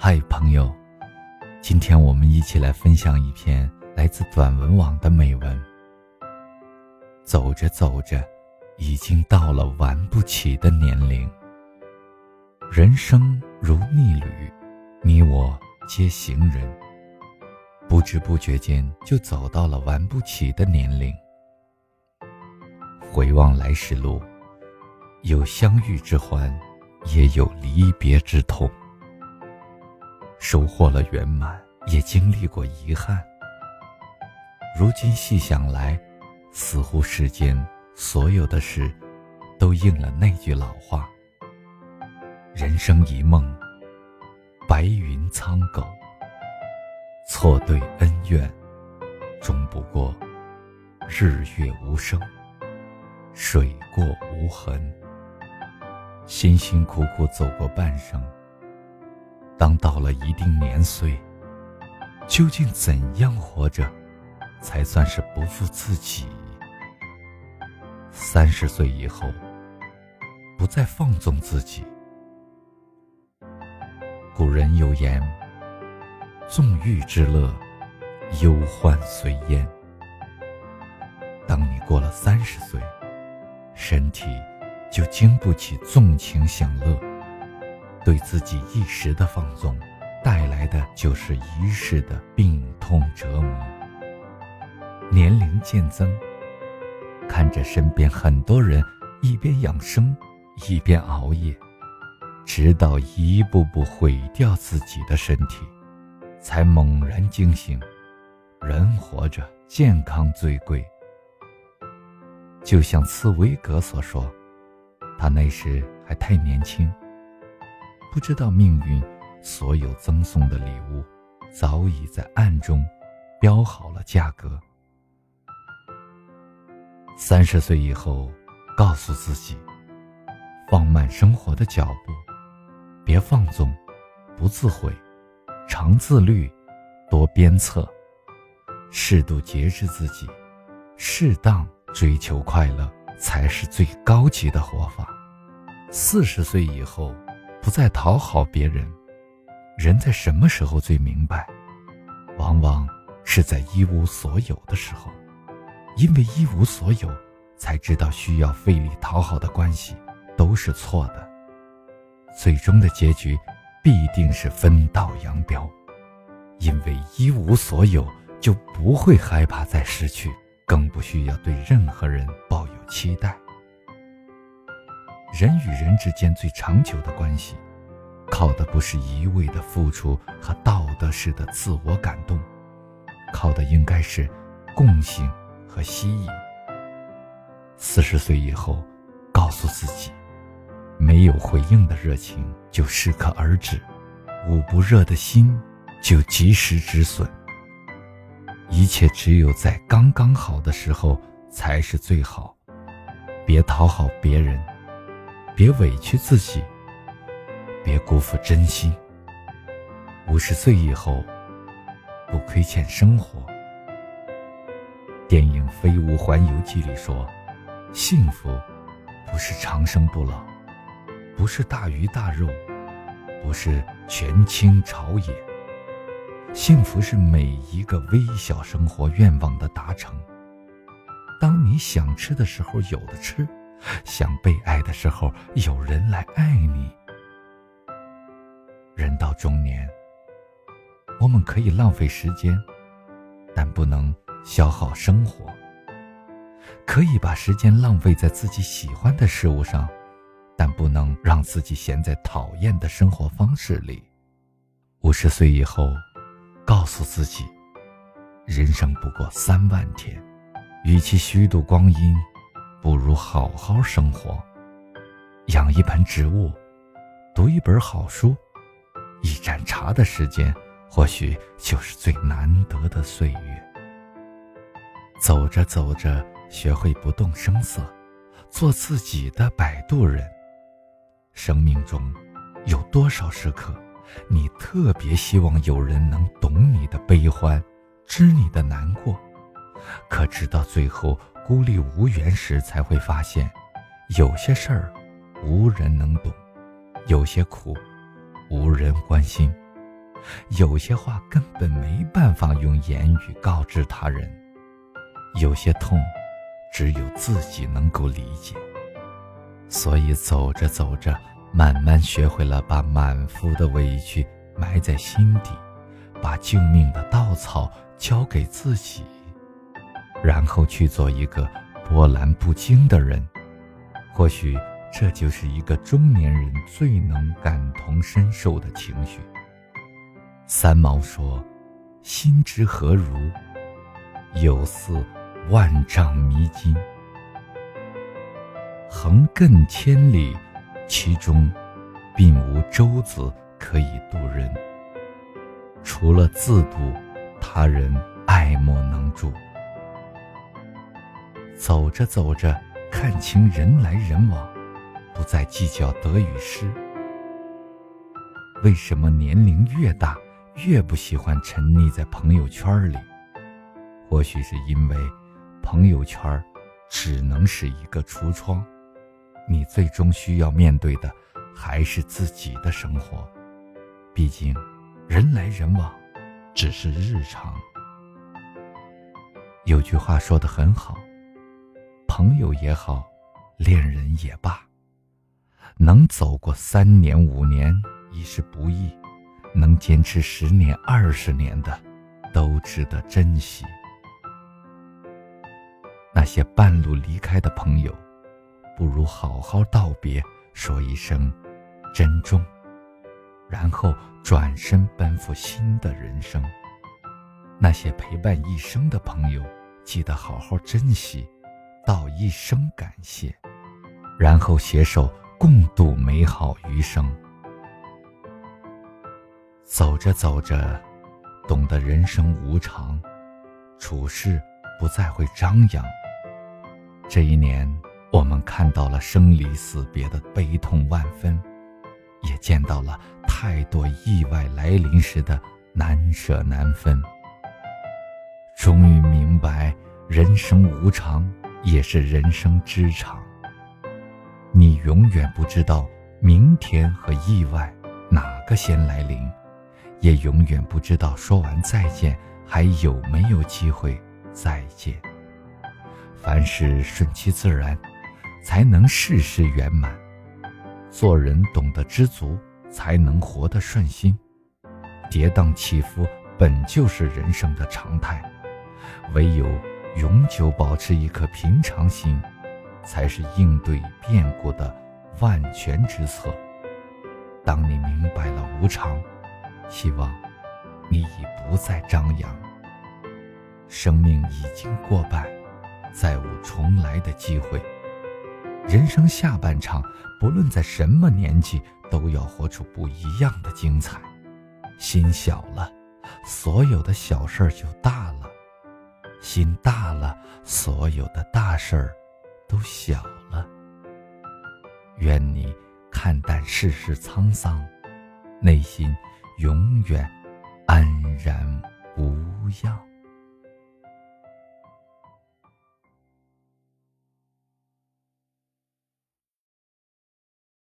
嗨，朋友，今天我们一起来分享一篇来自短文网的美文。走着走着，已经到了玩不起的年龄。人生如逆旅，你我皆行人，不知不觉间就走到了玩不起的年龄。回望来时路，有相遇之欢，也有离别之痛。收获了圆满，也经历过遗憾。如今细想来，似乎世间所有的事，都应了那句老话：“人生一梦，白云苍狗。错对恩怨，终不过日月无声，水过无痕。辛辛苦苦走过半生。”当到了一定年岁，究竟怎样活着，才算是不负自己？三十岁以后，不再放纵自己。古人有言：“纵欲之乐，忧患随焉。”当你过了三十岁，身体就经不起纵情享乐。对自己一时的放纵，带来的就是一世的病痛折磨。年龄渐增，看着身边很多人一边养生，一边熬夜，直到一步步毁掉自己的身体，才猛然惊醒：人活着，健康最贵。就像茨威格所说，他那时还太年轻。不知道命运，所有赠送的礼物，早已在暗中标好了价格。三十岁以后，告诉自己，放慢生活的脚步，别放纵，不自毁，常自律，多鞭策，适度节制自己，适当追求快乐，才是最高级的活法。四十岁以后。不再讨好别人，人在什么时候最明白？往往是在一无所有的时候，因为一无所有，才知道需要费力讨好的关系都是错的，最终的结局必定是分道扬镳。因为一无所有，就不会害怕再失去，更不需要对任何人抱有期待。人与人之间最长久的关系，靠的不是一味的付出和道德式的自我感动，靠的应该是共性和吸引。四十岁以后，告诉自己，没有回应的热情就适可而止，捂不热的心就及时止损。一切只有在刚刚好的时候才是最好，别讨好别人。别委屈自己，别辜负真心。五十岁以后，不亏欠生活。电影《飞屋环游记》里说：“幸福不是长生不老，不是大鱼大肉，不是权倾朝野。幸福是每一个微小生活愿望的达成。当你想吃的时候，有的吃。”想被爱的时候，有人来爱你。人到中年，我们可以浪费时间，但不能消耗生活。可以把时间浪费在自己喜欢的事物上，但不能让自己闲在讨厌的生活方式里。五十岁以后，告诉自己，人生不过三万天，与其虚度光阴。不如好好生活，养一盆植物，读一本好书，一盏茶的时间，或许就是最难得的岁月。走着走着，学会不动声色，做自己的摆渡人。生命中有多少时刻，你特别希望有人能懂你的悲欢，知你的难过？可直到最后。孤立无援时，才会发现，有些事儿无人能懂，有些苦无人关心。有些话根本没办法用言语告知他人，有些痛，只有自己能够理解。所以走着走着，慢慢学会了把满腹的委屈埋在心底，把救命的稻草交给自己，然后去做一个波澜不惊的人。或许这就是一个中年人最能感同身受的情绪。三毛说：“心之何如？有似万丈迷津，横亘千里，其中并无舟子可以渡人。除了自渡，他人爱莫能助。走着走着，看清人来人往，不再计较得与失。为什么年龄越大？”越不喜欢沉溺在朋友圈里，或许是因为朋友圈只能是一个橱窗，你最终需要面对的还是自己的生活。毕竟，人来人往只是日常。有句话说的很好，朋友也好，恋人也罢，能走过三年五年已是不易。能坚持十年、二十年的，都值得珍惜。那些半路离开的朋友，不如好好道别，说一声珍重，然后转身奔赴新的人生。那些陪伴一生的朋友，记得好好珍惜，道一声感谢，然后携手共度美好余生。走着走着，懂得人生无常，处事不再会张扬。这一年，我们看到了生离死别的悲痛万分，也见到了太多意外来临时的难舍难分。终于明白，人生无常也是人生之常。你永远不知道明天和意外哪个先来临。也永远不知道说完再见还有没有机会再见。凡事顺其自然，才能事事圆满。做人懂得知足，才能活得顺心。跌宕起伏本就是人生的常态，唯有永久保持一颗平常心，才是应对变故的万全之策。当你明白了无常。希望你已不再张扬。生命已经过半，再无重来的机会。人生下半场，不论在什么年纪，都要活出不一样的精彩。心小了，所有的小事儿就大了；心大了，所有的大事儿都小了。愿你看淡世事沧桑，内心。永远安然无恙。